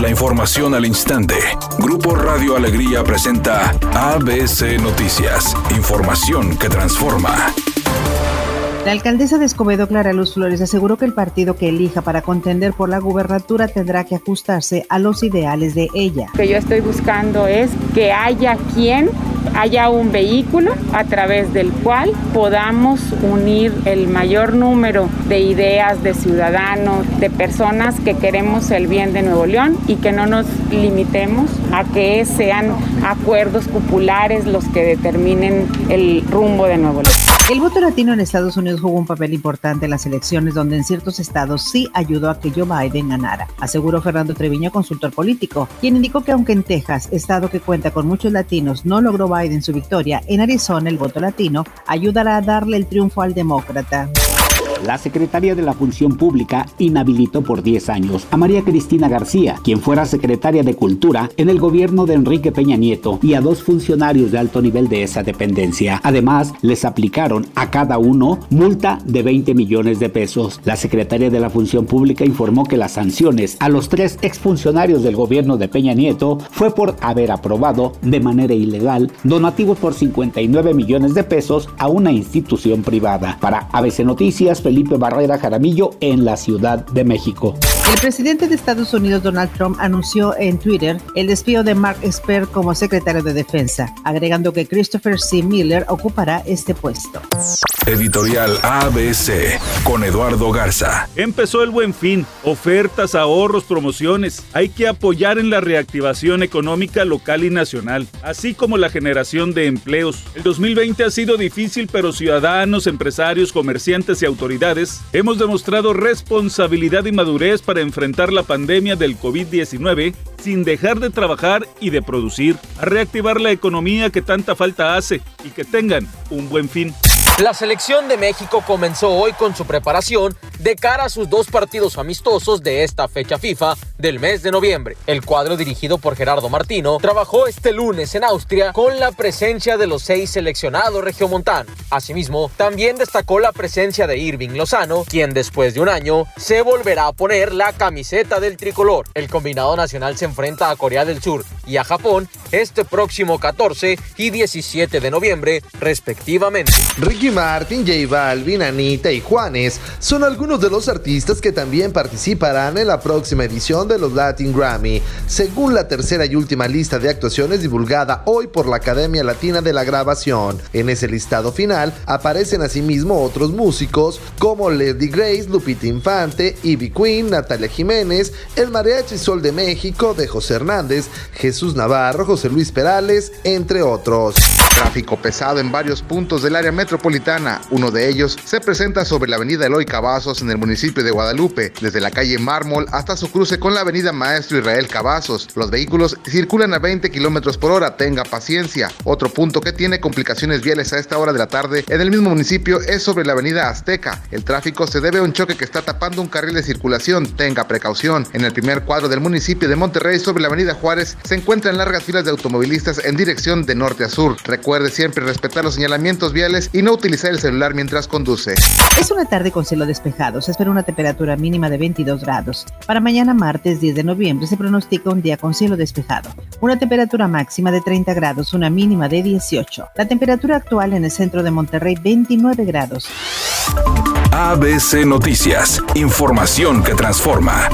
La información al instante. Grupo Radio Alegría presenta ABC Noticias. Información que transforma. La alcaldesa de Escobedo, Clara Luz Flores, aseguró que el partido que elija para contender por la gubernatura tendrá que ajustarse a los ideales de ella. Lo que yo estoy buscando es que haya quien haya un vehículo a través del cual podamos unir el mayor número de ideas de ciudadanos, de personas que queremos el bien de Nuevo León y que no nos limitemos a que sean acuerdos populares los que determinen el rumbo de Nuevo León. El voto latino en Estados Unidos jugó un papel importante en las elecciones donde en ciertos estados sí ayudó a que Joe Biden ganara, aseguró Fernando Treviño, consultor político, quien indicó que aunque en Texas, estado que cuenta con muchos latinos, no logró Biden su victoria, en Arizona el voto latino ayudará a darle el triunfo al demócrata. La Secretaría de la Función Pública inhabilitó por 10 años a María Cristina García, quien fuera secretaria de Cultura en el gobierno de Enrique Peña Nieto, y a dos funcionarios de alto nivel de esa dependencia. Además, les aplicaron a cada uno multa de 20 millones de pesos. La Secretaría de la Función Pública informó que las sanciones a los tres exfuncionarios del gobierno de Peña Nieto fue por haber aprobado de manera ilegal donativos por 59 millones de pesos a una institución privada. Para ABC Noticias, Felipe Barrera Jaramillo en la Ciudad de México. El presidente de Estados Unidos, Donald Trump, anunció en Twitter el despido de Mark Esper como secretario de Defensa, agregando que Christopher C. Miller ocupará este puesto. Editorial ABC con Eduardo Garza. Empezó el buen fin, ofertas, ahorros, promociones. Hay que apoyar en la reactivación económica local y nacional, así como la generación de empleos. El 2020 ha sido difícil, pero ciudadanos, empresarios, comerciantes y autoridades hemos demostrado responsabilidad y madurez para enfrentar la pandemia del COVID-19 sin dejar de trabajar y de producir, a reactivar la economía que tanta falta hace y que tengan un buen fin. La selección de México comenzó hoy con su preparación de cara a sus dos partidos amistosos de esta fecha FIFA del mes de noviembre. El cuadro dirigido por Gerardo Martino trabajó este lunes en Austria con la presencia de los seis seleccionados regiomontanos. Asimismo, también destacó la presencia de Irving Lozano, quien después de un año se volverá a poner la camiseta del tricolor. El combinado nacional se enfrenta a Corea del Sur y a Japón este próximo 14 y 17 de noviembre, respectivamente. Ricky Martin, J Balvin, Anita y Juanes son algunos de los artistas que también participarán en la próxima edición de los Latin Grammy, según la tercera y última lista de actuaciones divulgada hoy por la Academia Latina de la Grabación. En ese listado final aparecen asimismo otros músicos como Lady Grace, Lupita Infante, Ivy Queen, Natalia Jiménez, el Mariachi Sol de México de José Hernández, Jesús Navarro, José Luis Perales, entre otros. Tráfico pesado en varios puntos del área metropolitana. Uno de ellos se presenta sobre la avenida Eloy Cavazos en el municipio de Guadalupe, desde la calle Mármol hasta su cruce con la avenida Maestro Israel Cavazos. Los vehículos circulan a 20 kilómetros por hora, tenga paciencia. Otro punto que tiene complicaciones viales a esta hora de la tarde en el mismo municipio es sobre la avenida Azteca. El tráfico se debe a un choque que está tapando un carril de circulación, tenga precaución. En el primer cuadro del municipio de Monterrey sobre la avenida Juárez se encuentran largas filas de automovilistas en dirección de norte a sur. Recuerde siempre respetar los señalamientos viales y no utilizar el celular mientras conduce. Es una tarde con cielo despejado. Se espera una temperatura mínima de 22 grados. Para mañana martes 10 de noviembre se pronostica un día con cielo despejado. Una temperatura máxima de 30 grados, una mínima de 18. La temperatura actual en el centro de Monterrey 29 grados. ABC Noticias. Información que transforma.